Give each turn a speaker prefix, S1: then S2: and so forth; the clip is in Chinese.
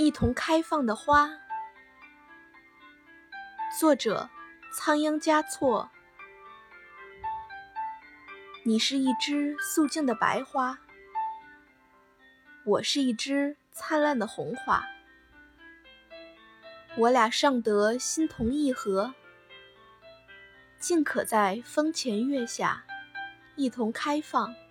S1: 一同开放的花。作者仓央嘉措。你是一枝素净的白花我是一枝灿烂的红花。我俩尚得心同意合竟可在风前月下一同开放。